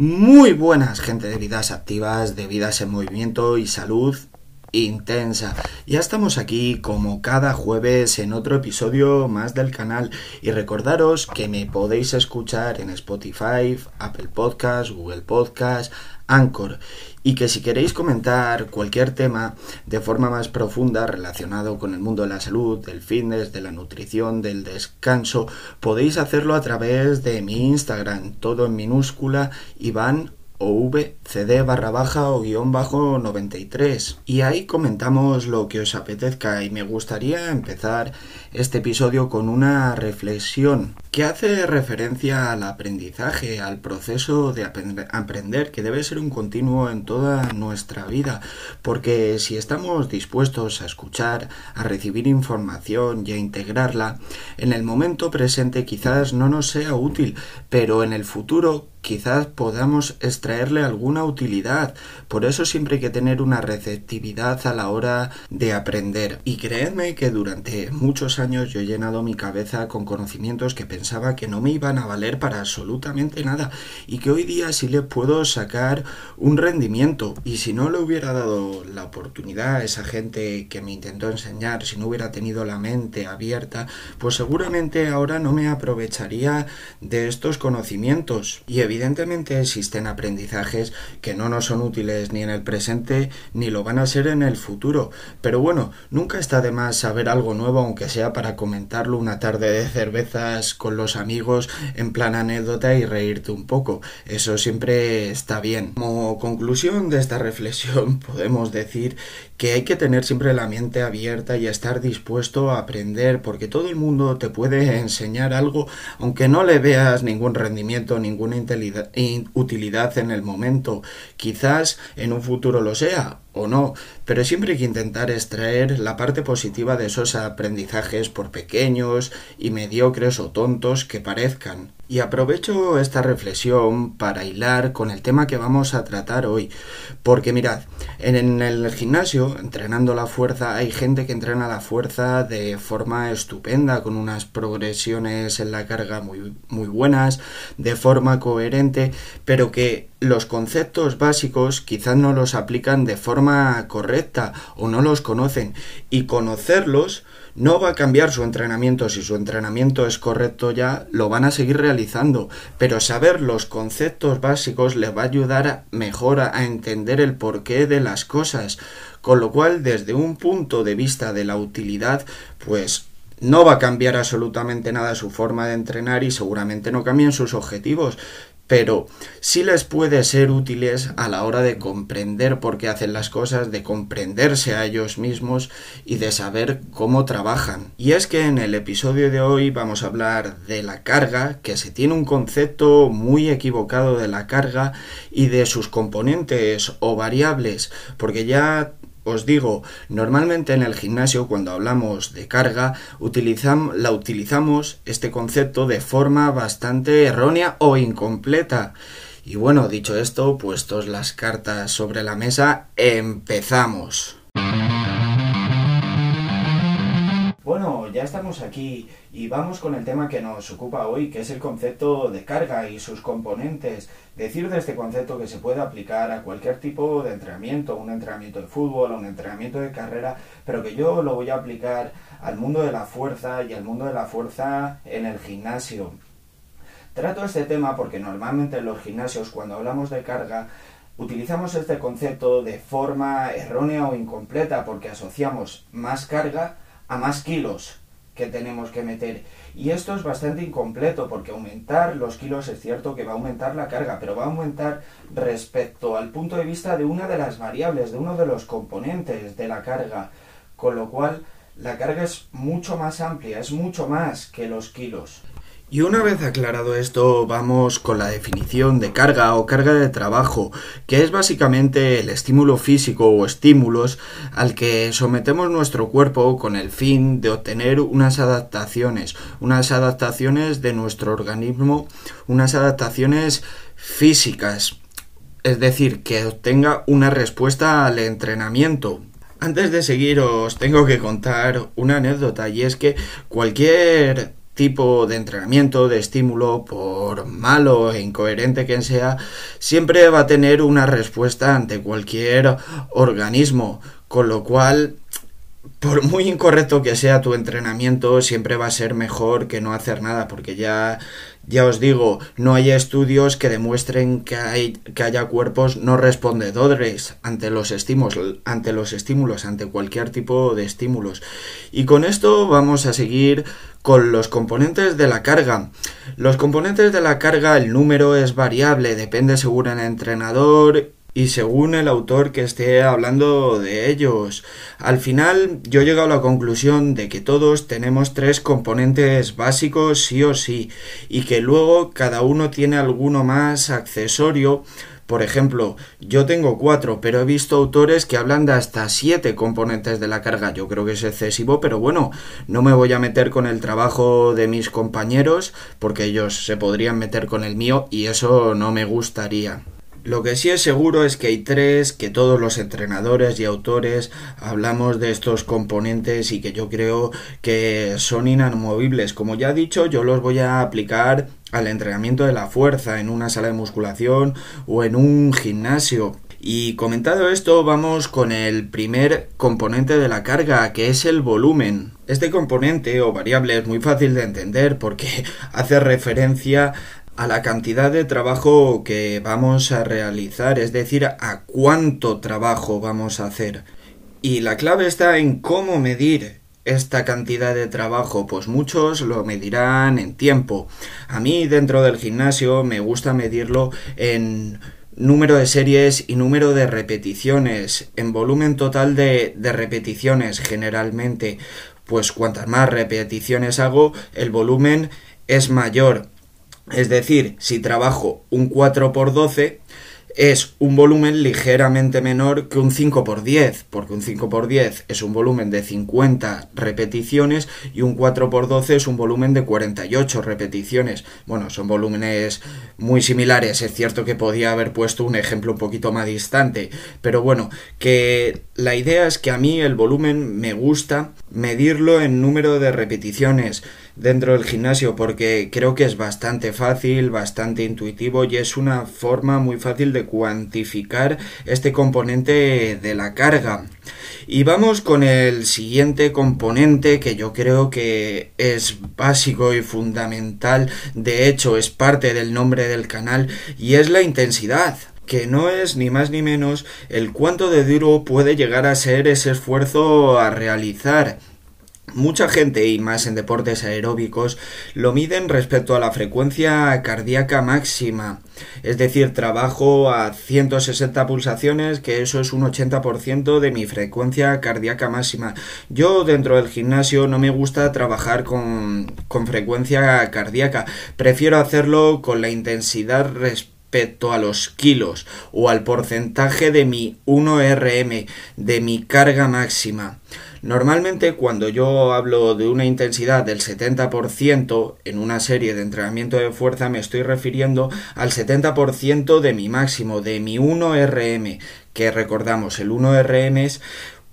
Muy buenas gente de vidas activas, de vidas en movimiento y salud intensa. Ya estamos aquí como cada jueves en otro episodio más del canal y recordaros que me podéis escuchar en Spotify, Apple Podcast, Google Podcast, Anchor. Y que si queréis comentar cualquier tema de forma más profunda relacionado con el mundo de la salud, del fitness, de la nutrición, del descanso, podéis hacerlo a través de mi Instagram, todo en minúscula, Iván o vcd barra baja o guion bajo 93 y ahí comentamos lo que os apetezca y me gustaría empezar este episodio con una reflexión que hace referencia al aprendizaje, al proceso de aprender que debe ser un continuo en toda nuestra vida porque si estamos dispuestos a escuchar, a recibir información y a integrarla, en el momento presente quizás no nos sea útil, pero en el futuro quizás podamos extraerle alguna utilidad. Por eso siempre hay que tener una receptividad a la hora de aprender. Y creedme que durante muchos años yo he llenado mi cabeza con conocimientos que pensaba que no me iban a valer para absolutamente nada y que hoy día sí le puedo sacar un rendimiento. Y si no le hubiera dado la oportunidad a esa gente que me intentó enseñar, si no hubiera tenido la mente abierta, pues seguramente ahora no me aprovecharía de estos conocimientos. Evidentemente existen aprendizajes que no nos son útiles ni en el presente ni lo van a ser en el futuro, pero bueno, nunca está de más saber algo nuevo aunque sea para comentarlo una tarde de cervezas con los amigos en plan anécdota y reírte un poco. Eso siempre está bien. Como conclusión de esta reflexión podemos decir que hay que tener siempre la mente abierta y estar dispuesto a aprender porque todo el mundo te puede enseñar algo aunque no le veas ningún rendimiento, ninguna utilidad en el momento. Quizás en un futuro lo sea o no, pero siempre hay que intentar extraer la parte positiva de esos aprendizajes por pequeños y mediocres o tontos que parezcan. Y aprovecho esta reflexión para hilar con el tema que vamos a tratar hoy. Porque mirad, en el gimnasio, entrenando la fuerza, hay gente que entrena la fuerza de forma estupenda, con unas progresiones en la carga muy, muy buenas, de forma coherente, pero que los conceptos básicos quizás no los aplican de forma correcta o no los conocen. Y conocerlos no va a cambiar su entrenamiento. Si su entrenamiento es correcto ya, lo van a seguir realizando. Pero saber los conceptos básicos les va a ayudar mejor a entender el porqué de las cosas. Con lo cual, desde un punto de vista de la utilidad, pues no va a cambiar absolutamente nada su forma de entrenar y seguramente no cambien sus objetivos, pero sí les puede ser útiles a la hora de comprender por qué hacen las cosas, de comprenderse a ellos mismos y de saber cómo trabajan. Y es que en el episodio de hoy vamos a hablar de la carga, que se tiene un concepto muy equivocado de la carga y de sus componentes o variables, porque ya os digo, normalmente en el gimnasio cuando hablamos de carga la utilizamos este concepto de forma bastante errónea o incompleta. Y bueno, dicho esto, puestos las cartas sobre la mesa, empezamos. Ya estamos aquí y vamos con el tema que nos ocupa hoy, que es el concepto de carga y sus componentes. Decir de este concepto que se puede aplicar a cualquier tipo de entrenamiento, un entrenamiento de fútbol, un entrenamiento de carrera, pero que yo lo voy a aplicar al mundo de la fuerza y al mundo de la fuerza en el gimnasio. Trato este tema porque normalmente en los gimnasios cuando hablamos de carga utilizamos este concepto de forma errónea o incompleta porque asociamos más carga a más kilos que tenemos que meter. Y esto es bastante incompleto porque aumentar los kilos es cierto que va a aumentar la carga, pero va a aumentar respecto al punto de vista de una de las variables, de uno de los componentes de la carga. Con lo cual, la carga es mucho más amplia, es mucho más que los kilos. Y una vez aclarado esto, vamos con la definición de carga o carga de trabajo, que es básicamente el estímulo físico o estímulos al que sometemos nuestro cuerpo con el fin de obtener unas adaptaciones, unas adaptaciones de nuestro organismo, unas adaptaciones físicas, es decir, que obtenga una respuesta al entrenamiento. Antes de seguir os tengo que contar una anécdota y es que cualquier tipo de entrenamiento, de estímulo, por malo e incoherente que sea, siempre va a tener una respuesta ante cualquier organismo, con lo cual por muy incorrecto que sea tu entrenamiento, siempre va a ser mejor que no hacer nada, porque ya, ya os digo, no hay estudios que demuestren que, hay, que haya cuerpos no respondedores ante los estímulos, ante los estímulos, ante cualquier tipo de estímulos. Y con esto vamos a seguir con los componentes de la carga. Los componentes de la carga, el número es variable, depende según el entrenador y según el autor que esté hablando de ellos. Al final yo he llegado a la conclusión de que todos tenemos tres componentes básicos sí o sí y que luego cada uno tiene alguno más accesorio por ejemplo, yo tengo cuatro, pero he visto autores que hablan de hasta siete componentes de la carga. Yo creo que es excesivo, pero bueno, no me voy a meter con el trabajo de mis compañeros porque ellos se podrían meter con el mío y eso no me gustaría. Lo que sí es seguro es que hay tres, que todos los entrenadores y autores hablamos de estos componentes y que yo creo que son inamovibles. Como ya he dicho, yo los voy a aplicar al entrenamiento de la fuerza en una sala de musculación o en un gimnasio. Y comentado esto, vamos con el primer componente de la carga, que es el volumen. Este componente o variable es muy fácil de entender porque hace referencia a la cantidad de trabajo que vamos a realizar, es decir, a cuánto trabajo vamos a hacer. Y la clave está en cómo medir esta cantidad de trabajo, pues muchos lo medirán en tiempo. A mí dentro del gimnasio me gusta medirlo en número de series y número de repeticiones, en volumen total de, de repeticiones generalmente. Pues cuantas más repeticiones hago, el volumen es mayor. Es decir, si trabajo un 4 por 12 es un volumen ligeramente menor que un 5 por 10, porque un 5 por 10 es un volumen de 50 repeticiones y un 4 por 12 es un volumen de 48 repeticiones. Bueno, son volúmenes muy similares, es cierto que podía haber puesto un ejemplo un poquito más distante, pero bueno, que la idea es que a mí el volumen me gusta medirlo en número de repeticiones dentro del gimnasio porque creo que es bastante fácil, bastante intuitivo y es una forma muy fácil de cuantificar este componente de la carga. Y vamos con el siguiente componente que yo creo que es básico y fundamental, de hecho es parte del nombre del canal y es la intensidad que no es ni más ni menos el cuánto de duro puede llegar a ser ese esfuerzo a realizar Mucha gente, y más en deportes aeróbicos, lo miden respecto a la frecuencia cardíaca máxima. Es decir, trabajo a 160 pulsaciones, que eso es un 80% de mi frecuencia cardíaca máxima. Yo dentro del gimnasio no me gusta trabajar con, con frecuencia cardíaca. Prefiero hacerlo con la intensidad respecto a los kilos o al porcentaje de mi 1RM, de mi carga máxima. Normalmente cuando yo hablo de una intensidad del 70% en una serie de entrenamiento de fuerza me estoy refiriendo al 70% de mi máximo, de mi 1RM, que recordamos el 1RM es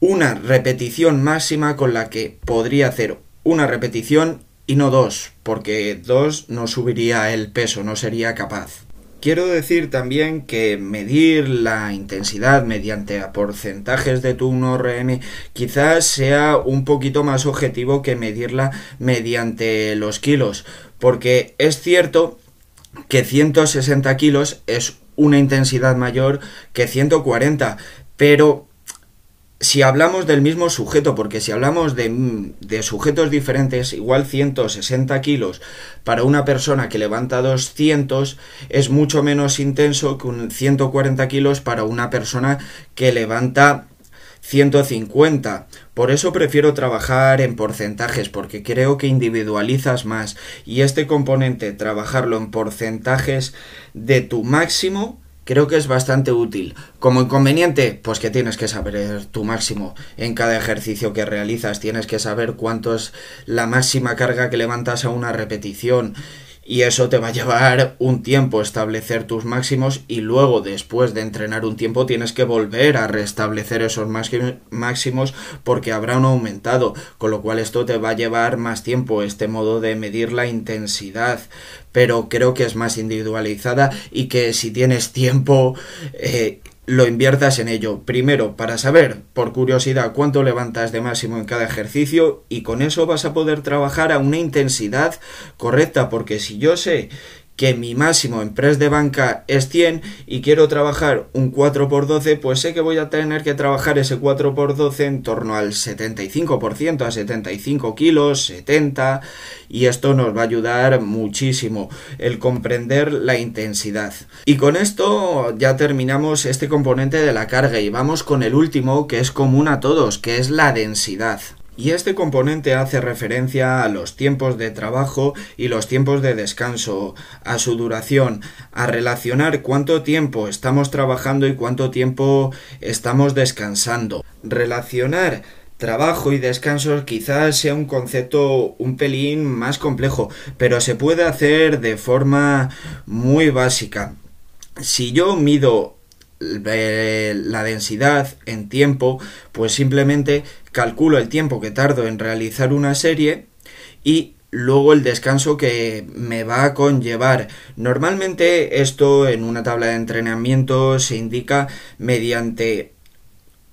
una repetición máxima con la que podría hacer una repetición y no dos, porque dos no subiría el peso, no sería capaz. Quiero decir también que medir la intensidad mediante porcentajes de tu 1RM quizás sea un poquito más objetivo que medirla mediante los kilos, porque es cierto que 160 kilos es una intensidad mayor que 140, pero si hablamos del mismo sujeto, porque si hablamos de, de, sujetos diferentes, igual 160 kilos para una persona que levanta 200 es mucho menos intenso que un 140 kilos para una persona que levanta 150. Por eso prefiero trabajar en porcentajes, porque creo que individualizas más. Y este componente, trabajarlo en porcentajes de tu máximo, creo que es bastante útil. Como inconveniente, pues que tienes que saber tu máximo en cada ejercicio que realizas, tienes que saber cuánto es la máxima carga que levantas a una repetición. Y eso te va a llevar un tiempo establecer tus máximos y luego después de entrenar un tiempo tienes que volver a restablecer esos máximos porque habrán aumentado, con lo cual esto te va a llevar más tiempo este modo de medir la intensidad. Pero creo que es más individualizada y que si tienes tiempo eh, lo inviertas en ello. Primero, para saber, por curiosidad, cuánto levantas de máximo en cada ejercicio y con eso vas a poder trabajar a una intensidad correcta, porque si yo sé que mi máximo en press de banca es 100 y quiero trabajar un 4x12, pues sé que voy a tener que trabajar ese 4x12 en torno al 75%, a 75 kilos, 70, y esto nos va a ayudar muchísimo el comprender la intensidad. Y con esto ya terminamos este componente de la carga y vamos con el último que es común a todos, que es la densidad. Y este componente hace referencia a los tiempos de trabajo y los tiempos de descanso, a su duración, a relacionar cuánto tiempo estamos trabajando y cuánto tiempo estamos descansando. Relacionar trabajo y descanso quizás sea un concepto un pelín más complejo, pero se puede hacer de forma muy básica. Si yo mido la densidad en tiempo, pues simplemente calculo el tiempo que tardo en realizar una serie y luego el descanso que me va a conllevar. Normalmente esto en una tabla de entrenamiento se indica mediante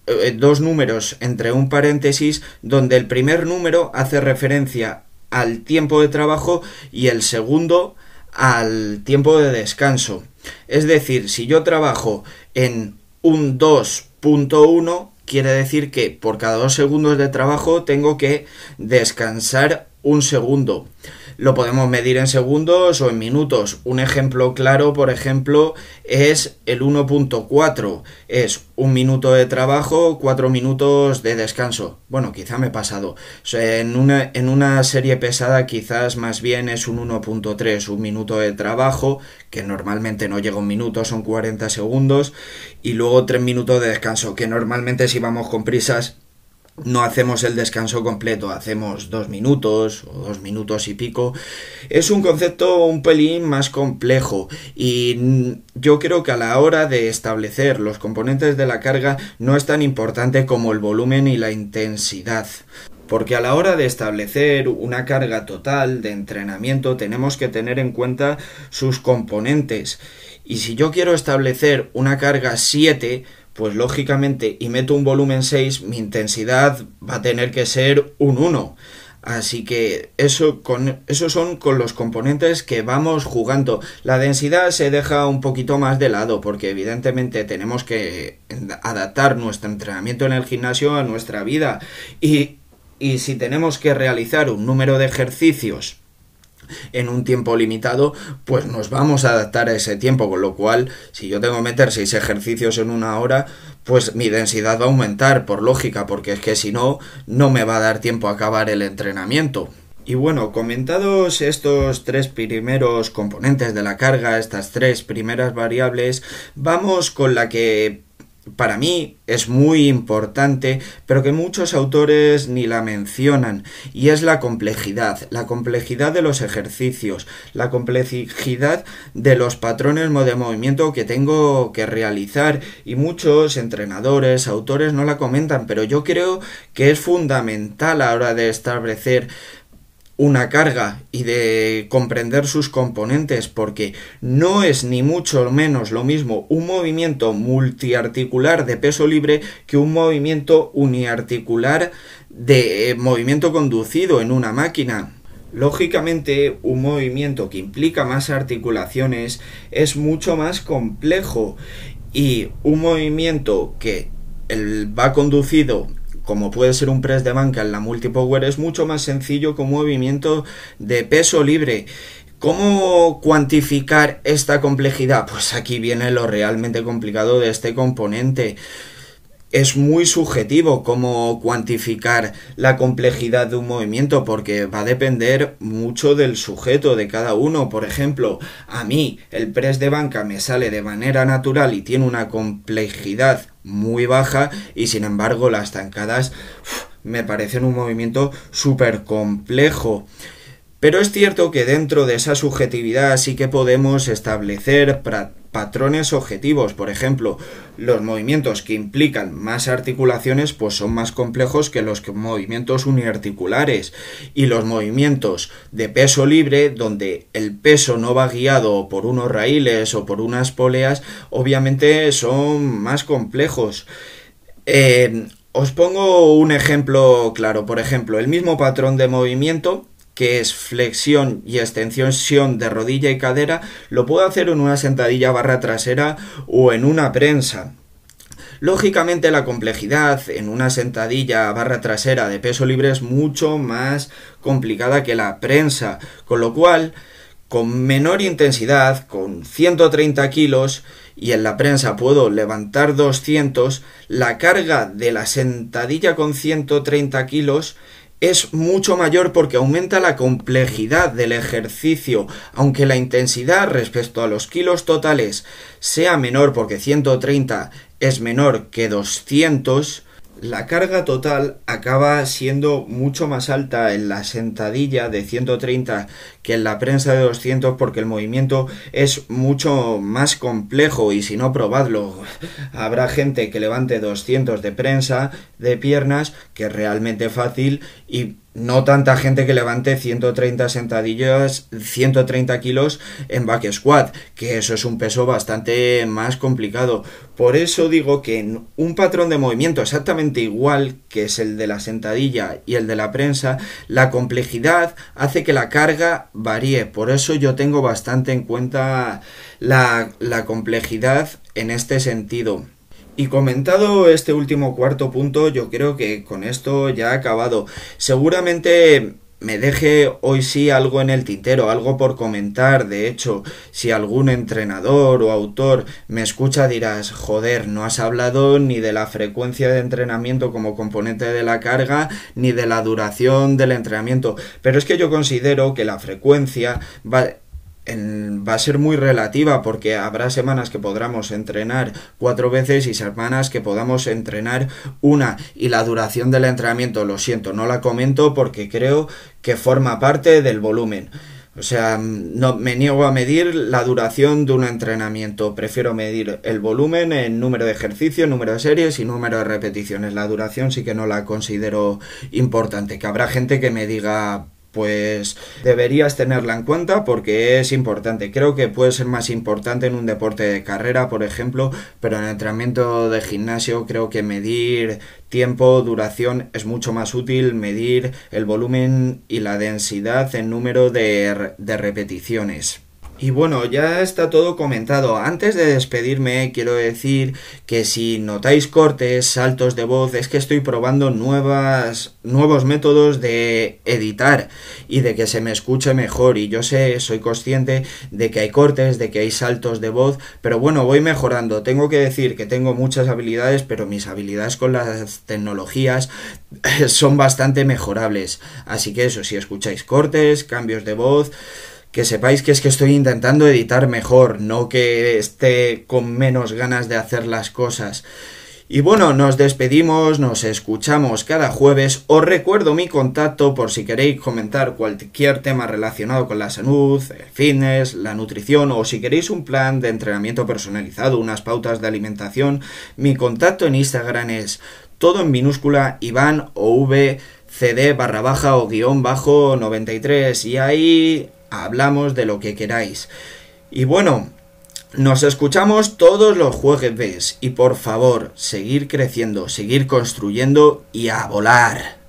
eh, dos números entre un paréntesis donde el primer número hace referencia al tiempo de trabajo y el segundo al tiempo de descanso. Es decir, si yo trabajo en un 2.1, quiere decir que por cada dos segundos de trabajo tengo que descansar un segundo. Lo podemos medir en segundos o en minutos. Un ejemplo claro, por ejemplo, es el 1.4. Es un minuto de trabajo, cuatro minutos de descanso. Bueno, quizá me he pasado. En una, en una serie pesada quizás más bien es un 1.3, un minuto de trabajo, que normalmente no llega un minuto, son 40 segundos, y luego tres minutos de descanso, que normalmente si vamos con prisas no hacemos el descanso completo, hacemos dos minutos o dos minutos y pico. Es un concepto un pelín más complejo y yo creo que a la hora de establecer los componentes de la carga no es tan importante como el volumen y la intensidad. Porque a la hora de establecer una carga total de entrenamiento tenemos que tener en cuenta sus componentes. Y si yo quiero establecer una carga 7, pues lógicamente y meto un volumen 6, mi intensidad va a tener que ser un 1. Así que eso con esos son con los componentes que vamos jugando. La densidad se deja un poquito más de lado porque evidentemente tenemos que adaptar nuestro entrenamiento en el gimnasio a nuestra vida y y si tenemos que realizar un número de ejercicios en un tiempo limitado, pues nos vamos a adaptar a ese tiempo, con lo cual, si yo tengo que meter seis ejercicios en una hora, pues mi densidad va a aumentar, por lógica, porque es que si no, no me va a dar tiempo a acabar el entrenamiento. Y bueno, comentados estos tres primeros componentes de la carga, estas tres primeras variables, vamos con la que para mí es muy importante, pero que muchos autores ni la mencionan, y es la complejidad, la complejidad de los ejercicios, la complejidad de los patrones de movimiento que tengo que realizar, y muchos entrenadores, autores no la comentan, pero yo creo que es fundamental a la hora de establecer una carga y de comprender sus componentes porque no es ni mucho menos lo mismo un movimiento multiarticular de peso libre que un movimiento uniarticular de movimiento conducido en una máquina. Lógicamente, un movimiento que implica más articulaciones es mucho más complejo y un movimiento que va conducido como puede ser un press de banca en la multipower, es mucho más sencillo que un movimiento de peso libre. ¿Cómo cuantificar esta complejidad? Pues aquí viene lo realmente complicado de este componente es muy subjetivo cómo cuantificar la complejidad de un movimiento porque va a depender mucho del sujeto de cada uno. Por ejemplo, a mí el press de banca me sale de manera natural y tiene una complejidad muy baja y sin embargo las tancadas me parecen un movimiento súper complejo. Pero es cierto que dentro de esa subjetividad sí que podemos establecer patrones objetivos. Por ejemplo, los movimientos que implican más articulaciones pues son más complejos que los movimientos uniarticulares. Y los movimientos de peso libre, donde el peso no va guiado por unos raíles o por unas poleas, obviamente son más complejos. Eh, os pongo un ejemplo claro. Por ejemplo, el mismo patrón de movimiento que es flexión y extensión de rodilla y cadera, lo puedo hacer en una sentadilla barra trasera o en una prensa. Lógicamente la complejidad en una sentadilla barra trasera de peso libre es mucho más complicada que la prensa, con lo cual con menor intensidad, con 130 kilos, y en la prensa puedo levantar 200, la carga de la sentadilla con 130 kilos es mucho mayor porque aumenta la complejidad del ejercicio, aunque la intensidad respecto a los kilos totales sea menor porque 130 es menor que 200, la carga total acaba siendo mucho más alta en la sentadilla de 130 que en la prensa de 200 porque el movimiento es mucho más complejo y si no probadlo. Habrá gente que levante 200 de prensa de piernas que es realmente fácil y no tanta gente que levante 130 sentadillas, 130 kilos en back squat, que eso es un peso bastante más complicado. Por eso digo que en un patrón de movimiento exactamente igual que es el de la sentadilla y el de la prensa, la complejidad hace que la carga varíe. Por eso yo tengo bastante en cuenta la, la complejidad en este sentido. Y comentado este último cuarto punto, yo creo que con esto ya ha acabado. Seguramente me deje hoy sí algo en el tintero, algo por comentar. De hecho, si algún entrenador o autor me escucha dirás, joder, no has hablado ni de la frecuencia de entrenamiento como componente de la carga, ni de la duración del entrenamiento. Pero es que yo considero que la frecuencia va va a ser muy relativa porque habrá semanas que podamos entrenar cuatro veces y semanas que podamos entrenar una y la duración del entrenamiento lo siento no la comento porque creo que forma parte del volumen o sea, no me niego a medir la duración de un entrenamiento. Prefiero medir el volumen en número de ejercicios, número de series y número de repeticiones. La duración sí que no la considero importante. Que habrá gente que me diga, pues deberías tenerla en cuenta porque es importante. Creo que puede ser más importante en un deporte de carrera, por ejemplo, pero en el entrenamiento de gimnasio creo que medir tiempo, duración es mucho más útil, medir el volumen y la densidad en número de, de repeticiones. Y bueno, ya está todo comentado. Antes de despedirme, quiero decir que si notáis cortes, saltos de voz, es que estoy probando nuevas, nuevos métodos de editar y de que se me escuche mejor. Y yo sé, soy consciente de que hay cortes, de que hay saltos de voz, pero bueno, voy mejorando. Tengo que decir que tengo muchas habilidades, pero mis habilidades con las tecnologías son bastante mejorables. Así que eso, si escucháis cortes, cambios de voz, que sepáis que es que estoy intentando editar mejor, no que esté con menos ganas de hacer las cosas. Y bueno, nos despedimos, nos escuchamos cada jueves. Os recuerdo mi contacto por si queréis comentar cualquier tema relacionado con la salud, el fitness, la nutrición o si queréis un plan de entrenamiento personalizado, unas pautas de alimentación. Mi contacto en Instagram es todo en minúscula Iván o V barra baja o guion bajo 93 y ahí hablamos de lo que queráis. Y bueno, nos escuchamos todos los jueves y por favor, seguir creciendo, seguir construyendo y a volar.